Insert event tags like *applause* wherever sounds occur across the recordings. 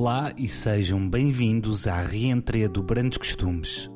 Olá e sejam bem-vindos à reentreia do Brandos Costumes.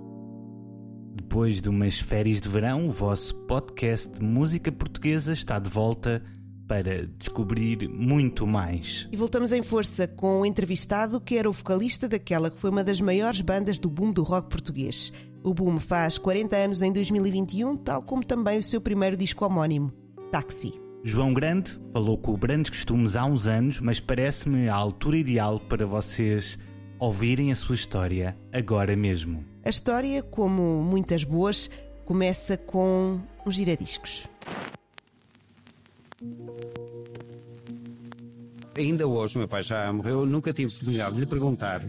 Depois de umas férias de verão, o vosso podcast de música portuguesa está de volta para descobrir muito mais. E voltamos em força com o entrevistado que era o vocalista daquela que foi uma das maiores bandas do boom do rock português. O boom faz 40 anos em 2021, tal como também o seu primeiro disco homónimo, Táxi. João Grande falou com o Brandos Costumes há uns anos, mas parece-me a altura ideal para vocês ouvirem a sua história agora mesmo. A história, como muitas boas, começa com um giradiscos. Ainda hoje, meu pai já morreu, nunca tive oportunidade de lhe perguntar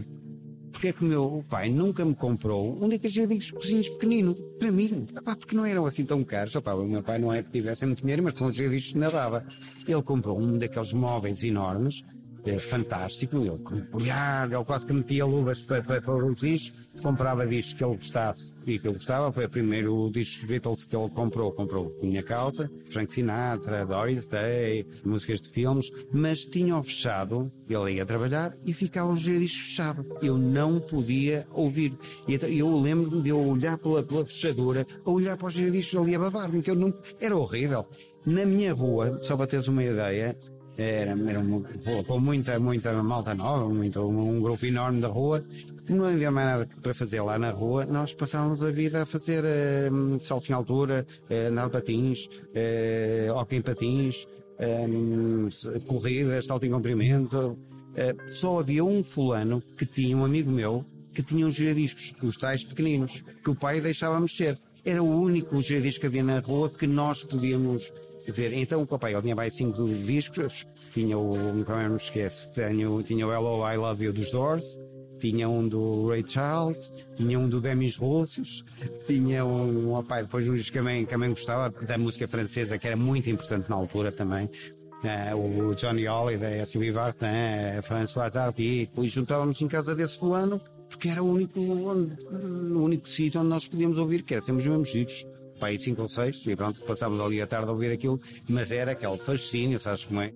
porque é que o meu pai nunca me comprou um daqueles giradiscos pequenino, para mim, Epá, porque não eram assim tão caros. Epá, o meu pai não é que tivesse muito dinheiro, mas com os giradiscos nadava. Ele comprou um daqueles móveis enormes, é fantástico, ele colhar, ele quase que metia luvas para, para, para os discos, comprava discos que ele gostasse. E que ele gostava, foi o primeiro disco Beatles que ele comprou, comprou minha causa, Frank Sinatra, Doris Day, músicas de filmes, mas tinham fechado, ele ia trabalhar e ficava os discos fechados, eu não podia ouvir, e então, eu lembro-me de eu olhar pela, pela fechadura, a olhar para os discos ali a babar-me, que eu não, era horrível. Na minha rua, só para teres uma ideia, era, era com muita, muita malta nova, muito, um, um grupo enorme da rua, não havia mais nada para fazer lá na rua, nós passávamos a vida a fazer uh, saltos em altura, uh, andar de patins, uh, hockey em patins, uh, corridas, salto em comprimento. Uh, só havia um fulano que tinha um amigo meu que tinha uns giradiscos, os tais pequeninos, que o pai deixava mexer. Era o único giradisco que havia na rua que nós podíamos ver. Então o papai, ele tinha mais cinco discos, tinha o, nunca mais me esqueço, tinha, tinha o Hello, I Love You dos Doors, tinha um do Ray Charles, tinha um do Demis Russos, tinha um, opa, depois um disco que também, também gostava da música francesa, que era muito importante na altura também. Uh, o Johnny Holiday, a Sylvie Vartan, a François Hardy, depois juntávamos em casa desse fulano, porque era o único, o único sítio onde nós podíamos ouvir, que era sempre os mesmos discos para aí cinco ou seis, e pronto, passávamos ali a tarde a ouvir aquilo, mas era aquele fascínio, sabes como é?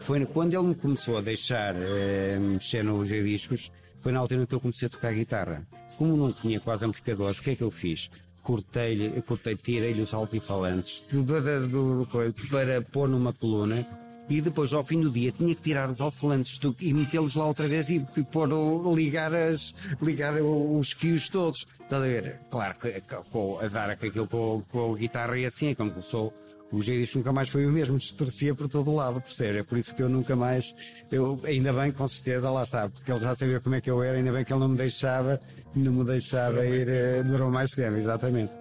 Foi quando ele me começou a deixar eh, mexer nos discos, foi na altura que eu comecei a tocar guitarra. Como não tinha quase amplificadores, o que é que eu fiz? Cortei-lhe, cortei, tirei-lhe os altifalantes do, do, do, para pôr numa coluna e depois ao fim do dia tinha que tirar os alto-falantes e metê-los lá outra vez e, e pôr, ligar, as, ligar os fios todos. Estás a ver? Claro, com, a dar aquilo com, com a guitarra e assim, é como começou o G nunca mais foi o mesmo, distorcia por todo o lado, percebe? É por isso que eu nunca mais, eu, ainda bem, com certeza, lá está, porque ele já sabia como é que eu era, ainda bem que ele não me deixava, não me deixava ir, eh, durou mais tempo, exatamente.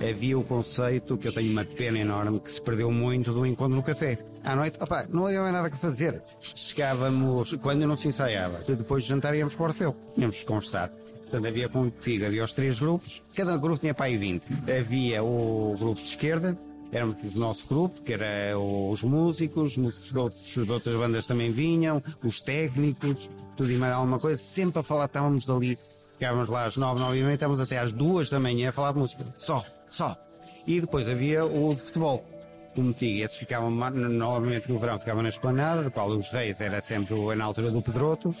Havia o conceito, que eu tenho uma pena enorme, que se perdeu muito do encontro no café. À noite, opa, não havia mais nada que fazer. Chegávamos, quando não se ensaiava, depois de jantar íamos para o Orfeu, íamos conversar. Portanto, havia contigo, havia os três grupos, cada grupo tinha para aí 20. Havia o grupo de esquerda, éramos o nosso grupo, que era os músicos, músicos de, outros, de outras bandas também vinham, os técnicos, tudo e mais alguma coisa, sempre a falar, estávamos ali, ficávamos lá às nove, nove e meia, estávamos até às duas da manhã a falar de música, só, só. E depois havia o de futebol, como tinha, esses ficavam, normalmente no verão ficavam na esplanada, do qual os reis era sempre na altura do Pedroto,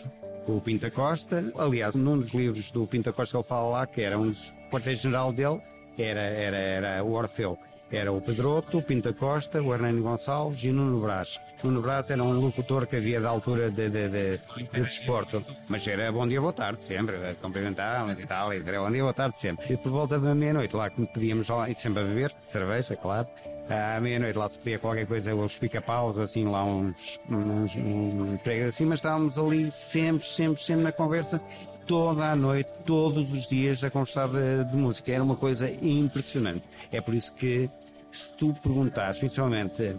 o Pinta Costa. Aliás, num dos livros do Pinta Costa ele fala lá que era um quartel-general dele, era, era, era o Orfeu. Era o Pedroto, o Pinta Costa, o Hernani Gonçalves e o Nuno Brás. Nuno Brás era um locutor que havia da altura de, de, de, de desporto, mas era bom dia, boa tarde sempre, cumprimentávamos e tal, era bom dia, boa tarde sempre. E por volta da meia-noite lá que podíamos lá, e sempre a beber, cerveja, claro, à meia-noite lá se podia qualquer coisa, uns pica-paus, assim, lá uns, uns, uns pregos assim, mas estávamos ali sempre, sempre, sempre na conversa, toda a noite, todos os dias a conversar de, de música. Era uma coisa impressionante. É por isso que, se tu perguntares, principalmente,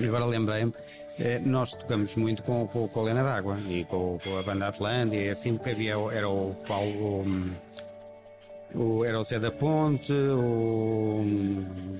agora lembrei-me, eh, nós tocamos muito com, com, com a Lena d'Água e com, com, a banda Atlândia, assim, porque havia, era o Paulo. O, era o Zé da Ponte, o,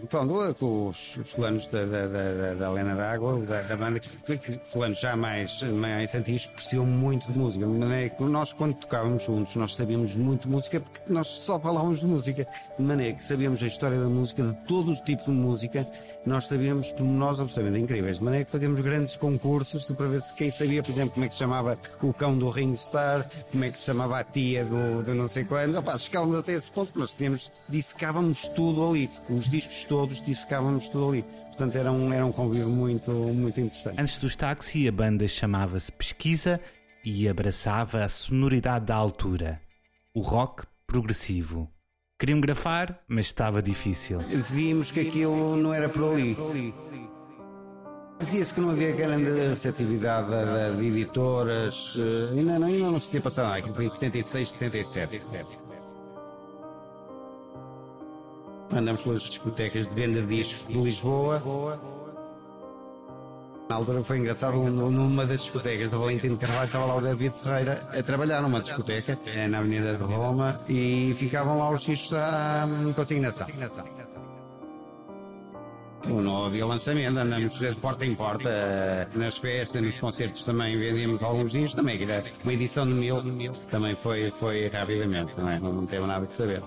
pronto, os, os fulanos da, da, da, da Helena d'Água, da, da banda, que, fulanos já mais, mais antigos, que percebiam muito de música. De maneira que nós, quando tocávamos juntos, nós sabíamos muito de música, porque nós só falávamos de música. De maneira que sabíamos a história da música, de todo o tipo de música, nós sabíamos pormenores absolutamente incríveis. De maneira que fazíamos grandes concursos para ver se quem sabia, por exemplo, como é que se chamava o cão do Ringo Starr, como é que se chamava a tia do, do não sei quando. Opa, chegávamos até esse ponto que nós tínhamos, dissecávamos tudo ali. Os discos todos dissecávamos tudo ali. Portanto, era um, era um convívio muito, muito interessante. Antes dos táxi, a banda chamava-se Pesquisa e abraçava a sonoridade da altura. O rock progressivo. Queriam grafar, mas estava difícil. Vimos que aquilo não era por ali. Via-se que não havia grande receptividade de, de editoras, eh, ainda não, ainda não se tinha passado nada, aquilo foi em 76, 77. Andamos pelas discotecas de venda de discos de Lisboa. Na altura foi engraçado, numa das discotecas da Valentim Carvalho estava lá o David Ferreira a trabalhar numa discoteca eh, na Avenida de Roma e ficavam lá os discos à hum, consignação. Não havia lançamento, andamos de porta em porta, eh, nas festas, nos concertos também vendíamos alguns discos, também era uma edição de mil, também foi, foi rapidamente, não é? Não teve nada que saber.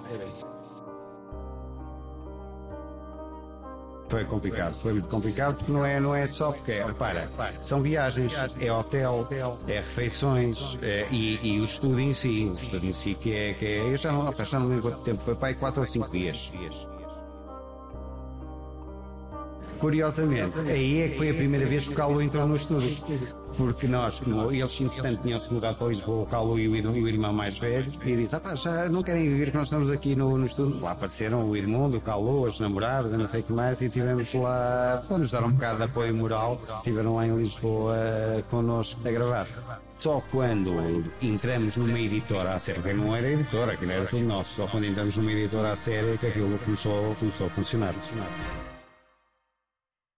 Foi complicado, foi muito complicado porque não é, não é só porque, repara, são viagens, é hotel, é refeições é, e, e, o estudo em si, o estudo em si que é, que é eu já não, já não lembro quanto tempo foi, pai, 4 ou 5 dias. Curiosamente, aí é que foi a primeira vez que o Calo entrou no estúdio. Porque nós, eles entretanto tinham-se mudado para Lisboa, o Calo e o, irmão mais velho, e disse: ah, pá, já não querem viver que nós estamos aqui no, no estúdio. Lá apareceram o irmão, o Calo, as namoradas, não sei o que mais, e tivemos lá, para nos dar um bocado de apoio moral, estiveram lá em Lisboa connosco a gravar. Só quando entramos numa editora a sério, porque não era editora, aquilo era tudo nosso, só quando entramos numa editora a sério que aquilo começou, começou a funcionar.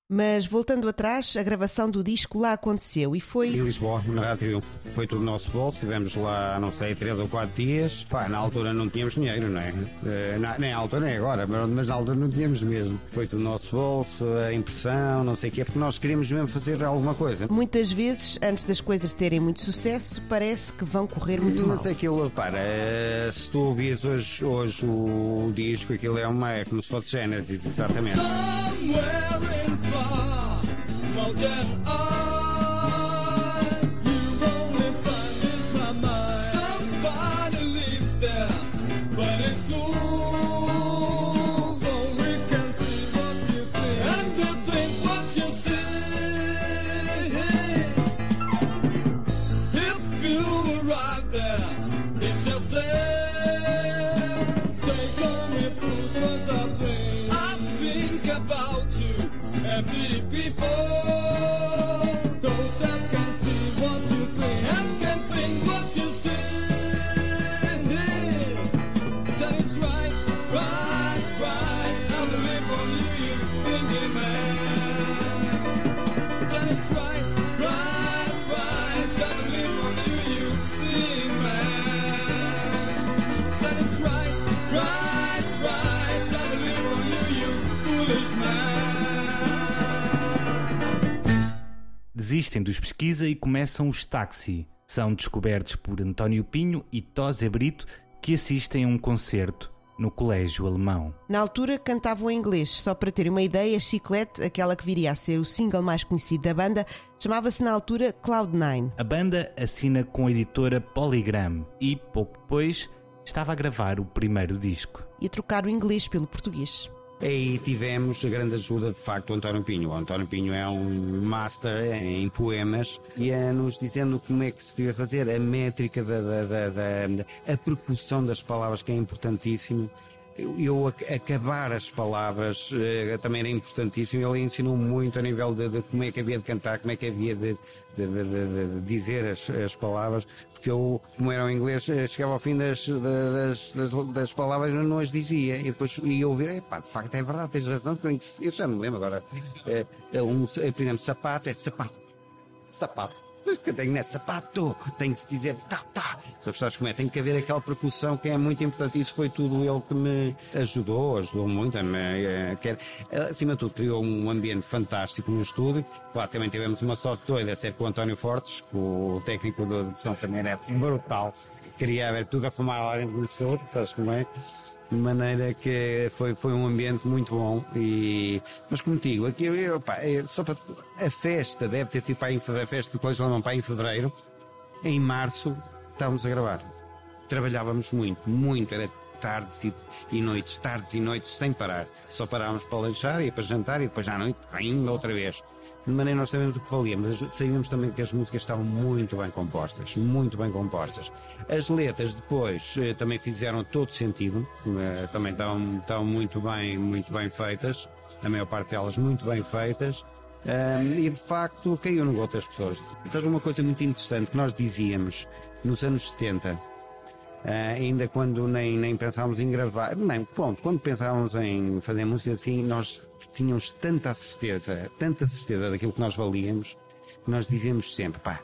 Mas voltando atrás, a gravação do disco lá aconteceu e foi. Em Lisboa, na Rádio Foi tudo nosso bolso, tivemos lá, não sei, três ou quatro dias. Pá, na altura não tínhamos dinheiro, não é? Uh, na, nem à altura nem agora, mas na altura não tínhamos mesmo. Foi tudo nosso bolso, a impressão, não sei o quê, porque nós queríamos mesmo fazer alguma coisa. Muitas vezes, antes das coisas terem muito sucesso, parece que vão correr muito mas mal. Mas aquilo, para, uh, se tu ouvis hoje, hoje o, disco, aquilo é uma, é como se fosse Genesis, exatamente. Mountain Up. Pesquisa e começam os táxi. São descobertos por António Pinho e Tosé Brito, que assistem a um concerto no colégio alemão. Na altura cantavam em inglês, só para ter uma ideia, Chiclete, aquela que viria a ser o single mais conhecido da banda, chamava-se na altura Cloud9. A banda assina com a editora Polygram e, pouco depois, estava a gravar o primeiro disco. E a trocar o inglês pelo português. Aí tivemos a grande ajuda, de facto, do António Pinho. O António Pinho é um master em poemas e é nos dizendo como é que se deve fazer a métrica da, da, da, da a percussão das palavras, que é importantíssimo eu acabar as palavras uh, também era importantíssimo. Ele ensinou muito a nível de, de, como é que havia de cantar, como é que havia de, de dizer as, as, palavras, porque eu, como era o inglês, eh, chegava ao fim das, das, das, das palavras e não as dizia. E depois ia ouvir, pá, de facto é verdade, tens razão, eu já não me lembro agora. *laughs* É, é um, por exemplo, sapato é sapato, sapato que tenho nessa pato, tem que se dizer tá, tá. As pessoas como é, tem que haver aquela percussão que é muito importante. Isso foi tudo ele que me ajudou, ajudou muito. Me, é, quer, acima de tudo, criou um ambiente fantástico no estúdio. Claro, também tivemos uma sorte doida, ser com o António Fortes, que o técnico da edição também era brutal. Queria ver tudo a fumar lá dentro do estúdio, sabes como é? De maneira que foi, foi um ambiente muito bom e mas como digo, aqui eu, é só para a festa deve ter sido para em fevereiro, a festa do Colégio Alemão para em fevereiro. Em março estávamos a gravar. Trabalhávamos muito, muito, era tardes e, e, noites, tardes e noites sem parar. Só parávamos para lanchar e para jantar e depois à noite ainda outra vez de maneira nós sabemos o que valia, mas sabíamos também que as músicas estavam muito bem compostas, muito bem compostas. As letras depois eh, também fizeram todo sentido, eh, também estão, estão muito bem, muito bem feitas, a maior parte delas muito bem feitas. Um, e de facto caiu no gosto das pessoas. Seja uma coisa muito interessante que nós dizíamos nos anos 70, eh, ainda quando nem, nem pensávamos em gravar, nem, pronto, quando pensávamos em fazer música assim, nós tínhamos tanta certeza, tanta certeza daquilo que nós valíamos, que nós dizíamos sempre, pá,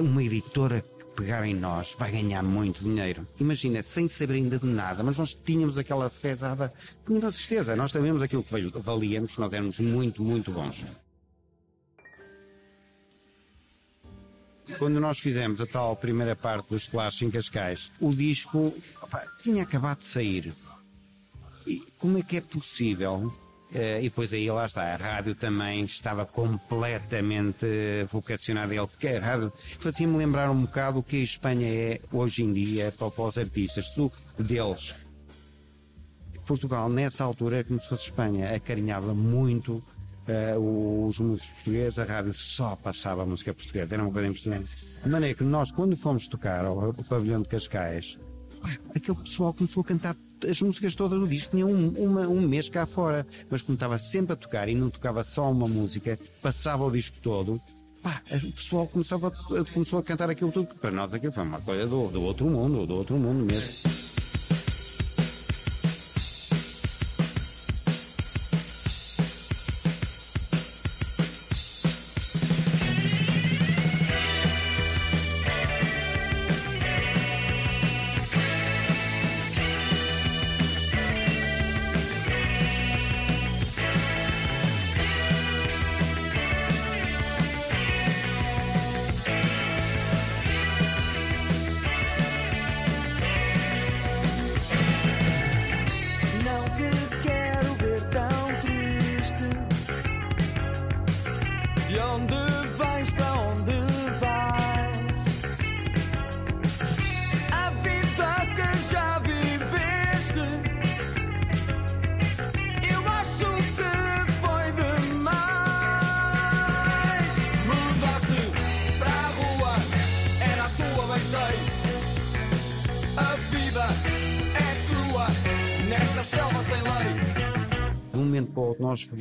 uma editora que pegar em nós vai ganhar muito dinheiro. Imagina, sem saber ainda de nada, mas nós tínhamos aquela fezada, tínhamos certeza, nós sabemos aquilo que valíamos, nós éramos muito, muito bons. Quando nós fizemos a tal primeira parte dos Clash em Cascais, o disco opa, tinha acabado de sair. E como é que é possível Uh, e depois aí lá está, a rádio também estava completamente vocacionada. Ele, que a rádio fazia-me lembrar um bocado o que a Espanha é hoje em dia para, para os artistas, tu, deles. Portugal, nessa altura, como se fosse Espanha, acarinhava muito uh, os músicos portugueses, a rádio só passava música portuguesa, era uma coisa impressionante. De maneira que nós, quando fomos tocar ao, ao pavilhão de Cascais, aquele pessoal começou a cantar as músicas todas do disco tinham um, uma, um mês cá fora, mas como estava sempre a tocar e não tocava só uma música, passava o disco todo, pá, o pessoal começava, começou a cantar aquilo tudo, para nós aquilo foi uma coisa do, do outro mundo, do outro mundo mesmo.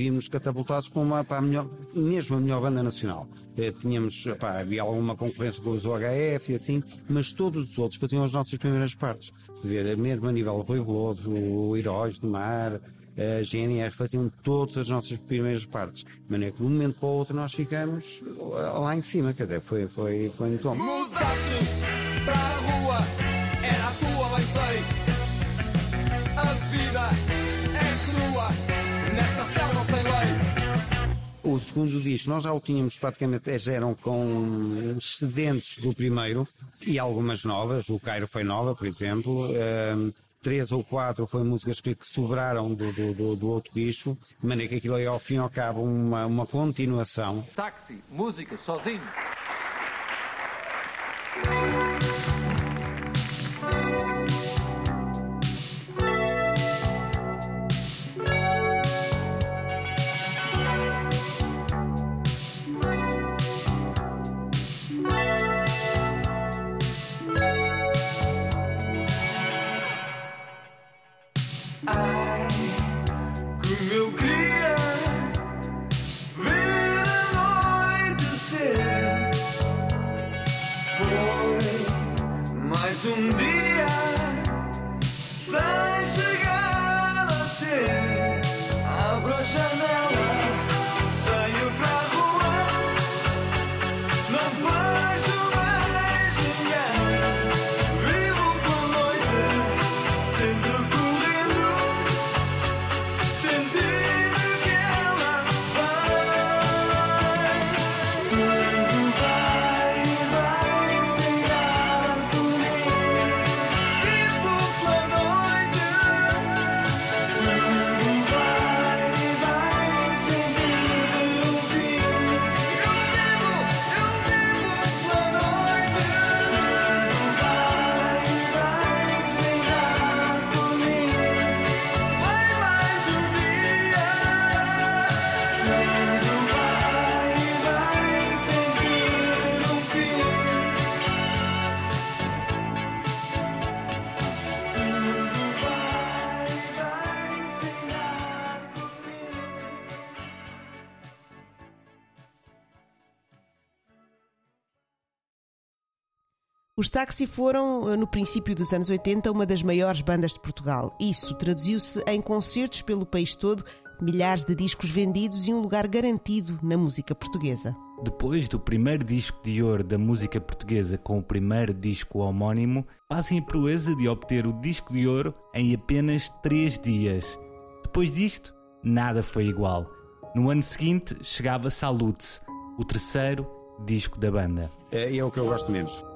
Vimos catapultados para, uma, para a melhor, mesmo a melhor banda nacional. Eh, tínhamos, pá, havia alguma concorrência com os OHF e assim, mas todos os outros faziam as nossas primeiras partes. Ver, mesmo a nível Rui Veloso, o Heróis do Mar, a GNR faziam todas as nossas primeiras partes. De maneira que de um momento para o outro nós ficamos lá em cima, quer dizer, foi, foi, foi muito bom. Mudaste para a rua, era a tua, bem sei. O segundo disco nós já o tínhamos praticamente, já eram com excedentes do primeiro e algumas novas. O Cairo foi nova, por exemplo. Um, três ou quatro foi músicas que, que sobraram do, do, do, outro disco, de maneira que aquilo é ao fim e ao cabo uma, uma continuação. Táxi, música, sozinho. Os Taxi foram, no princípio dos anos 80, uma das maiores bandas de Portugal. Isso traduziu-se em concertos pelo país todo, milhares de discos vendidos e um lugar garantido na música portuguesa. Depois do primeiro disco de ouro da música portuguesa com o primeiro disco homónimo, fazem a proeza de obter o disco de ouro em apenas três dias. Depois disto, nada foi igual. No ano seguinte, chegava Salute, o terceiro disco da banda. É, é o que eu gosto menos.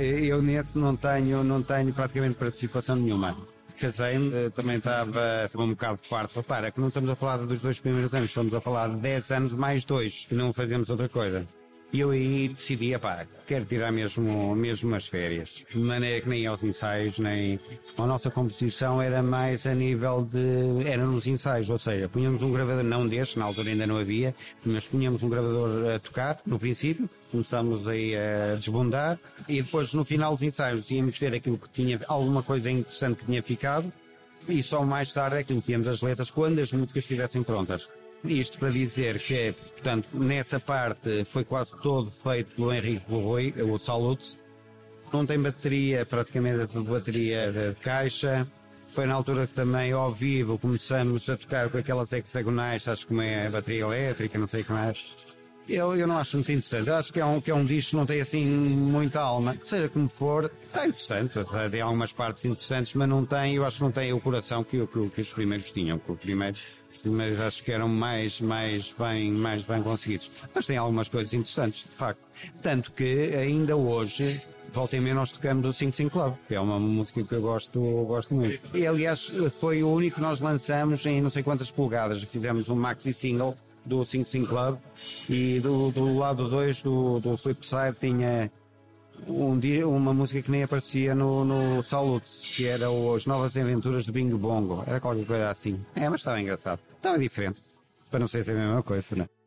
Eu nesse não tenho, não tenho praticamente participação nenhuma. Casei-me, eh, também estava um bocado farto. Para, que não estamos a falar dos dois primeiros anos, estamos a falar de 10 anos mais dois, que não fazemos outra coisa. E eu aí decidi, pá, quero tirar mesmo, mesmo as férias. De maneira que nem aos ensaios, nem. A nossa composição era mais a nível de. Era nos ensaios, ou seja, punhamos um gravador, não deste, na altura ainda não havia, mas punhamos um gravador a tocar, no princípio, começámos aí a desbundar, e depois no final dos ensaios íamos ver aquilo que tinha, alguma coisa interessante que tinha ficado, e só mais tarde é que metíamos as letras quando as músicas estivessem prontas. Isto para dizer que, portanto, nessa parte foi quase todo feito pelo Henrique Rui, o Salute. Não tem bateria, praticamente é tudo bateria de caixa. Foi na altura que também, ao vivo, começamos a tocar com aquelas hexagonais, acho que é bateria elétrica, não sei o que mais. Eu, eu não acho muito interessante. Eu acho que é, um, que é um disco que não tem assim muita alma. Seja como for, é interessante. Tem algumas partes interessantes, mas não tem, eu acho que não tem o coração que, que, que os primeiros tinham. Que os primeiros, primeiros acho que eram mais, mais, bem, mais bem conseguidos. Mas tem algumas coisas interessantes, de facto. Tanto que ainda hoje, volta e meia nós tocamos o Sing Sing Club, que é uma música que eu gosto, gosto muito. E aliás foi o único que nós lançamos em não sei quantas polegadas. Fizemos um maxi single do 55 Club e do, do lado 2 do, do Flipside tinha um dia, uma música que nem aparecia no, no Salutes, que era As Novas Aventuras de Bingo Bongo. Era qualquer coisa assim. É, mas estava engraçado. Estava diferente. Para não ser a mesma coisa, não é?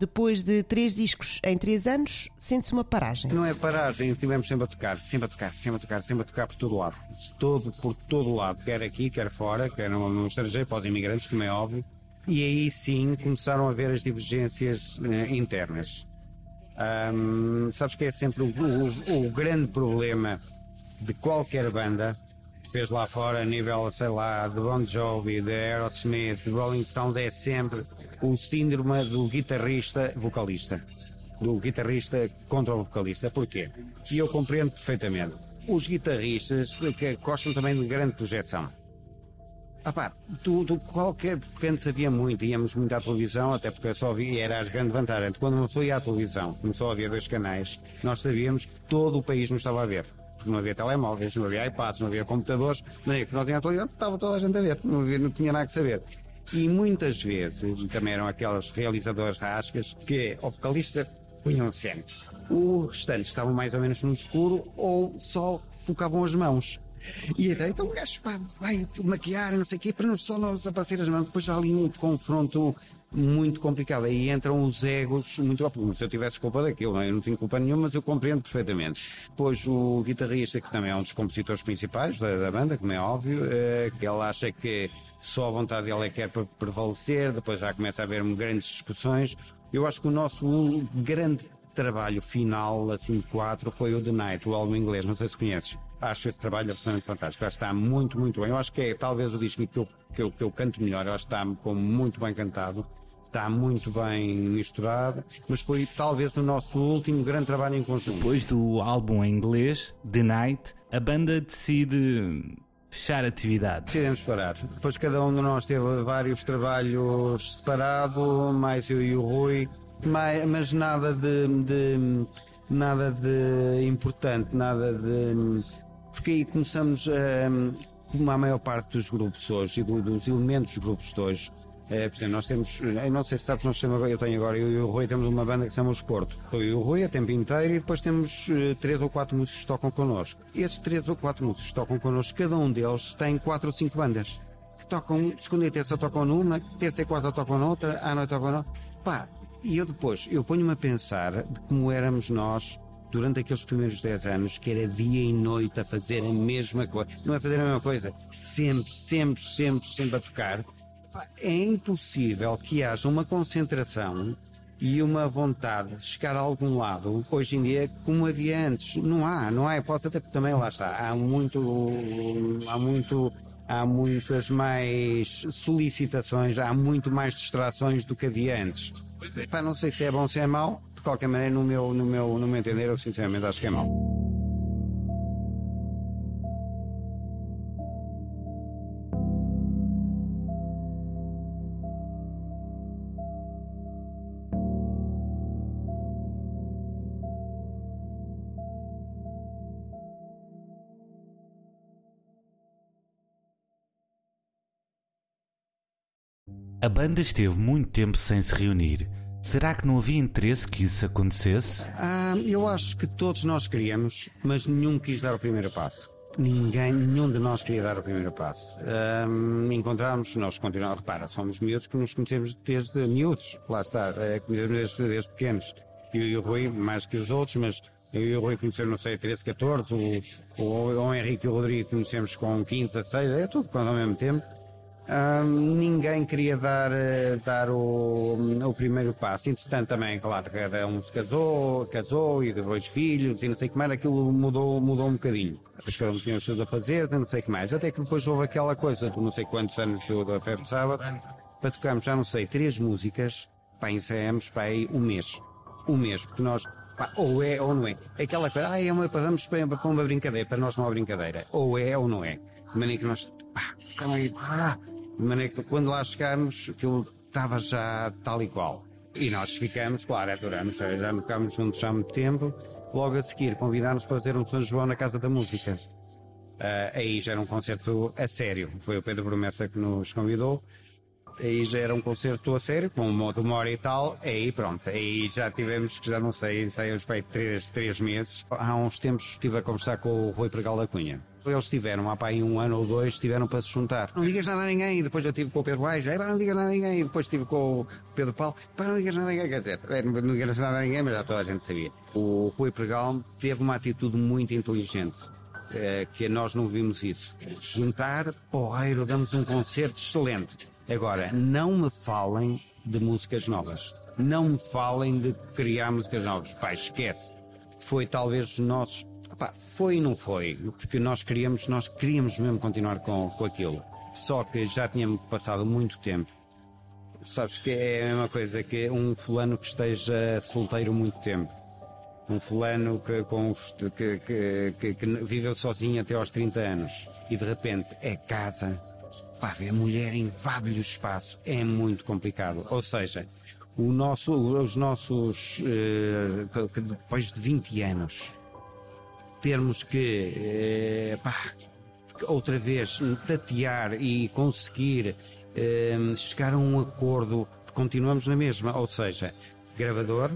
Depois de três discos em três anos, sente-se uma paragem. Não é paragem, tivemos sempre a tocar, sempre a tocar, sempre a tocar, sempre a tocar por todo lado. Todo, por todo lado, quer aqui, quer fora, quer no, no estrangeiro, para os imigrantes, como é óbvio. E aí sim começaram a ver as divergências eh, internas. Um, sabes que é sempre o, o, o grande problema de qualquer banda fez lá fora a nível, sei lá, de Bon Jovi, de Aerosmith, de Rolling Stones, é sempre o síndrome do guitarrista vocalista. Do guitarrista contra o vocalista. Porquê? E eu compreendo perfeitamente. Os guitarristas que gostam também de grande projeção. Ah pá, tudo, qualquer, porque antes havia muito, íamos muito à televisão, até porque só havia, era as grandes vantagens. Quando uma ia à televisão, como só havia dois canais, nós sabíamos que todo o país nos estava a ver. Não havia telemóveis, não havia iPads, não havia computadores, havia que nós tínhamos televisão, estava toda a gente a ver, não, havia, não tinha nada que saber. E muitas vezes, também eram aqueles realizadores rascas, que o vocalista punham sempre. O restante estavam mais ou menos no escuro ou só focavam as mãos. E então, então o gajo pá, vai maquiar, não sei o quê, para não só não aparecer as mãos. Depois já ali um confronto muito complicado. Aí entram os egos muito. Se eu tivesse culpa daquilo, eu não tenho culpa nenhuma, mas eu compreendo perfeitamente. Depois o guitarrista, que também é um dos compositores principais da, da banda, como é óbvio, é, que ele acha que só a vontade dele é que é para prevalecer, depois já começa a haver grandes discussões. Eu acho que o nosso grande trabalho final, assim, quatro, foi o The Night, o álbum inglês, não sei se conheces. Acho esse trabalho absolutamente fantástico. Acho que está muito, muito bem. Eu acho que é talvez o disco que eu, que eu, que eu canto melhor. Eu acho que está como muito bem cantado está muito bem misturado, mas foi talvez o nosso último grande trabalho em conjunto. Depois do álbum em inglês, The Night, a banda decide fechar a atividade. Decidimos parar. Depois cada um de nós teve vários trabalhos separados, mais eu e o Rui, mas, mas nada de, de, nada de importante, nada de porque aí começamos a, como a maior parte dos grupos hoje e dos elementos dos grupos de hoje é, por exemplo, nós temos, eu não sei se sabes, nós temos agora, eu tenho agora, eu e o Rui temos uma banda que se chama Os Porto. Eu e o Rui a tempo inteiro e depois temos uh, três ou quatro músicos que tocam connosco. Esses três ou quatro músicos que tocam connosco, cada um deles tem quatro ou cinco bandas. Que tocam, segunda e terça tocam numa, terça e quarta tocam noutra, à noite tocam noutra. Pá, e eu depois, eu ponho-me a pensar de como éramos nós durante aqueles primeiros 10 anos, que era dia e noite a fazer a mesma coisa. Não é fazer a mesma coisa, sempre, sempre, sempre, sempre a tocar. É impossível que haja uma concentração e uma vontade de chegar a algum lado, hoje em dia, como havia antes. Não há, não há hipótese, até porque também lá está. Há muito, há muito, há muitas mais solicitações, há muito mais distrações do que havia antes. Não sei se é bom ou se é mau, de qualquer maneira, no meu, no meu, no meu entender, eu sinceramente acho que é mau. A banda esteve muito tempo sem se reunir. Será que não havia interesse que isso acontecesse? Ah, eu acho que todos nós queríamos, mas nenhum quis dar o primeiro passo. Ninguém, nenhum de nós queria dar o primeiro passo. Um, encontramos, nós continuamos, repara, somos miúdos que nos conhecemos desde miúdos, lá está, é, conhecemos desde, desde pequenos. Eu e o Rui, mais que os outros, mas eu e o Rui conhecemos, não sei, 13, 14, o, o, o Henrique e o Rodrigo conhecemos com 15, 16, é tudo quase ao mesmo tempo ninguém queria dar, eh, dar o, o primeiro passo. Entretanto, também, claro, cada um se casou, casou e depois filhos e não sei o que mais, aquilo mudou, mudou um bocadinho. Depois cada um tinha os seus afazeres e não sei o que mais. Até que depois houve aquela coisa de não sei quantos anos do, da Febre de Sábado, para tocarmos, já não sei, três músicas, pá, ensaiamos para aí um mês. Um mês, porque nós, pá, ou é ou não é. Aquela coisa, ah, é uma, vamos para, para uma brincadeira, para nós não há brincadeira. Ou é ou não é. De maneira que nós, pá, aí, pá, de maneira que quando lá chegámos, aquilo estava já tal e qual. E nós ficamos, claro, adoramos, já ficámos juntos há muito tempo. Logo a seguir, convidámos para fazer um São João na Casa da Música. Uh, aí já era um concerto a sério. Foi o Pedro Promessa que nos convidou. Aí já era um concerto a sério, com uma, uma hora e tal. Aí pronto, aí já tivemos, que já não sei, ensaiamos para aí três, três meses. Há uns tempos estive a conversar com o Rui Pregal da Cunha. Eles tiveram, há aí um ano ou dois, tiveram para se juntar. Não digas nada a ninguém. E depois eu tive com o Pedro Baix, não digas nada a ninguém. E depois estive com o Pedro Paulo, pá, não digas nada a ninguém. Quer dizer, é, não digas nada a ninguém, mas já toda a gente sabia. O Rui Pregal teve uma atitude muito inteligente. É, que nós não vimos isso. Juntar, porreiro, damos um concerto excelente. Agora, não me falem de músicas novas. Não me falem de criar músicas novas. Pá, esquece. Foi talvez os nossos Foi e não foi, porque nós queríamos, nós queríamos mesmo continuar com, com aquilo. Só que já tínhamos passado muito tempo. Sabes que é a mesma coisa que um fulano que esteja solteiro muito tempo. Um fulano que, com, que, que, que, que viveu sozinho até aos 30 anos e de repente é casa. Pá, a mulher invade-lhe o espaço. É muito complicado. Ou seja, o nosso, os nossos. Que depois de 20 anos termos que, eh, pá, outra vez, tatear e conseguir eh, chegar a um acordo, continuamos na mesma, ou seja, gravador,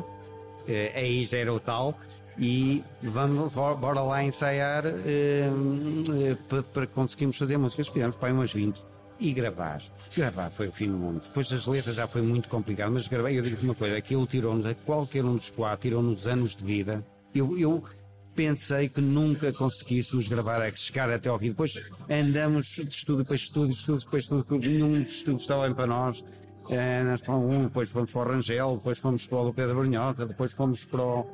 eh, aí já era o tal, e vamos, bora lá ensaiar eh, eh, para, para conseguirmos fazer músicas. Fizemos para umas 20 e gravar. Gravar foi o fim do mundo. Depois das letras já foi muito complicado, mas gravar, eu digo uma coisa: aquilo tirou-nos a qualquer um dos quatro, tirou-nos anos de vida. Eu, eu pensei que nunca conseguíssemos gravar, a chegar até ao fim. Depois andamos de estudo para estudo, estudo para estudo, nenhum dos estudos estava bem para nós. Uh, nós para um, depois fomos para o Rangel, depois fomos para o Pedro Brunhota, depois fomos para o,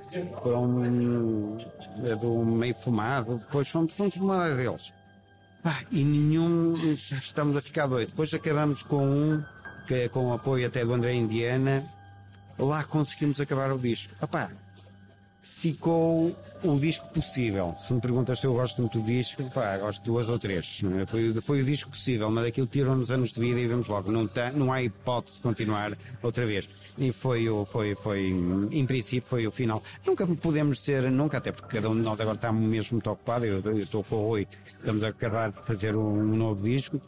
para um é do meio fumado, depois fomos, fomos para uma deles. Pá, e nenhum, já estamos a ficar doido. Depois acabamos com um, que é com o apoio até do André Indiana, lá conseguimos acabar o disco. Epá, ficou o disco possível. Se me perguntas se eu gosto muito do disco, pá, gosto de duas ou três. É? Foi, foi o disco possível, mas aquilo tirou-nos anos de vida e vemos logo, não, tá, não há hipótese de continuar outra vez. E foi, o, foi, foi, em princípio, foi o final. Nunca podemos ser, nunca, até porque cada um de nós agora está mesmo muito ocupado. Eu, eu estou com o Rui, estamos a acabar de fazer um, um novo disco.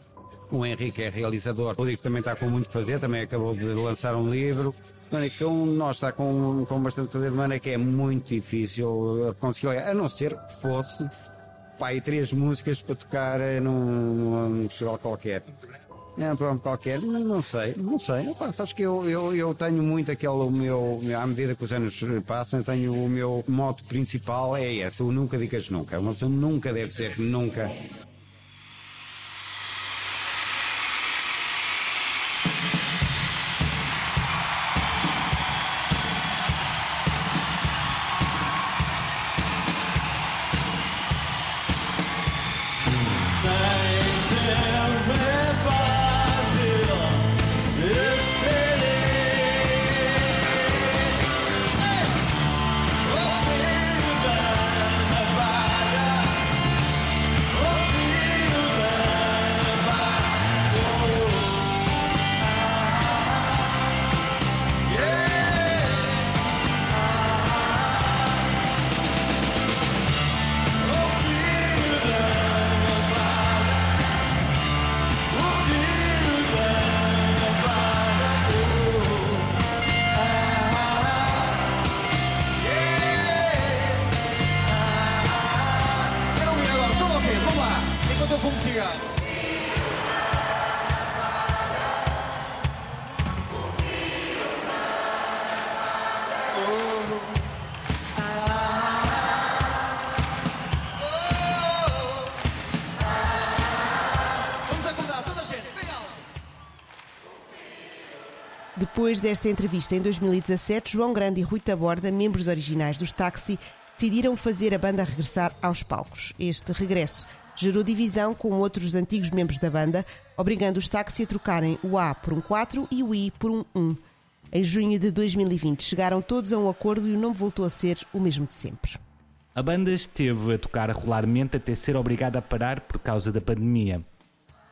O Henrique é realizador, o Rodrigo também está com muito a fazer, também acabou de lançar um livro que um nós está com, com bastante poder de mana que é muito difícil conseguir, a não ser que fosse e três músicas para tocar num, num festival qualquer. É um programa qualquer, não, sei, não sei. Opa, sabes que eu, eu, eu tenho muito aquele meu, à medida que os anos passam, eu tenho o meu moto principal é esse, o nunca digas nunca. Uma pessoa nunca deve dizer nunca. Depois desta entrevista em 2017, João Grande e Rui Taborda, membros originais dos Táxi, decidiram fazer a banda regressar aos palcos. Este regresso gerou divisão com outros antigos membros da banda, obrigando os Táxi a trocarem o A por um 4 e o I por um 1. Em junho de 2020 chegaram todos a um acordo e o nome voltou a ser o mesmo de sempre. A banda esteve a tocar regularmente até ser obrigada a parar por causa da pandemia.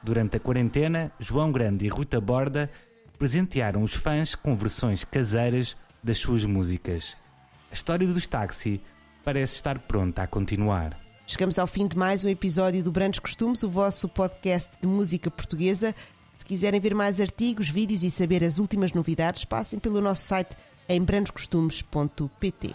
Durante a quarentena, João Grande e Ruta Borda presentearam os fãs com versões caseiras das suas músicas. A história dos táxi parece estar pronta a continuar. Chegamos ao fim de mais um episódio do Brandos Costumes, o vosso podcast de música portuguesa. Se quiserem ver mais artigos, vídeos e saber as últimas novidades, passem pelo nosso site em brandoscostumes.pt.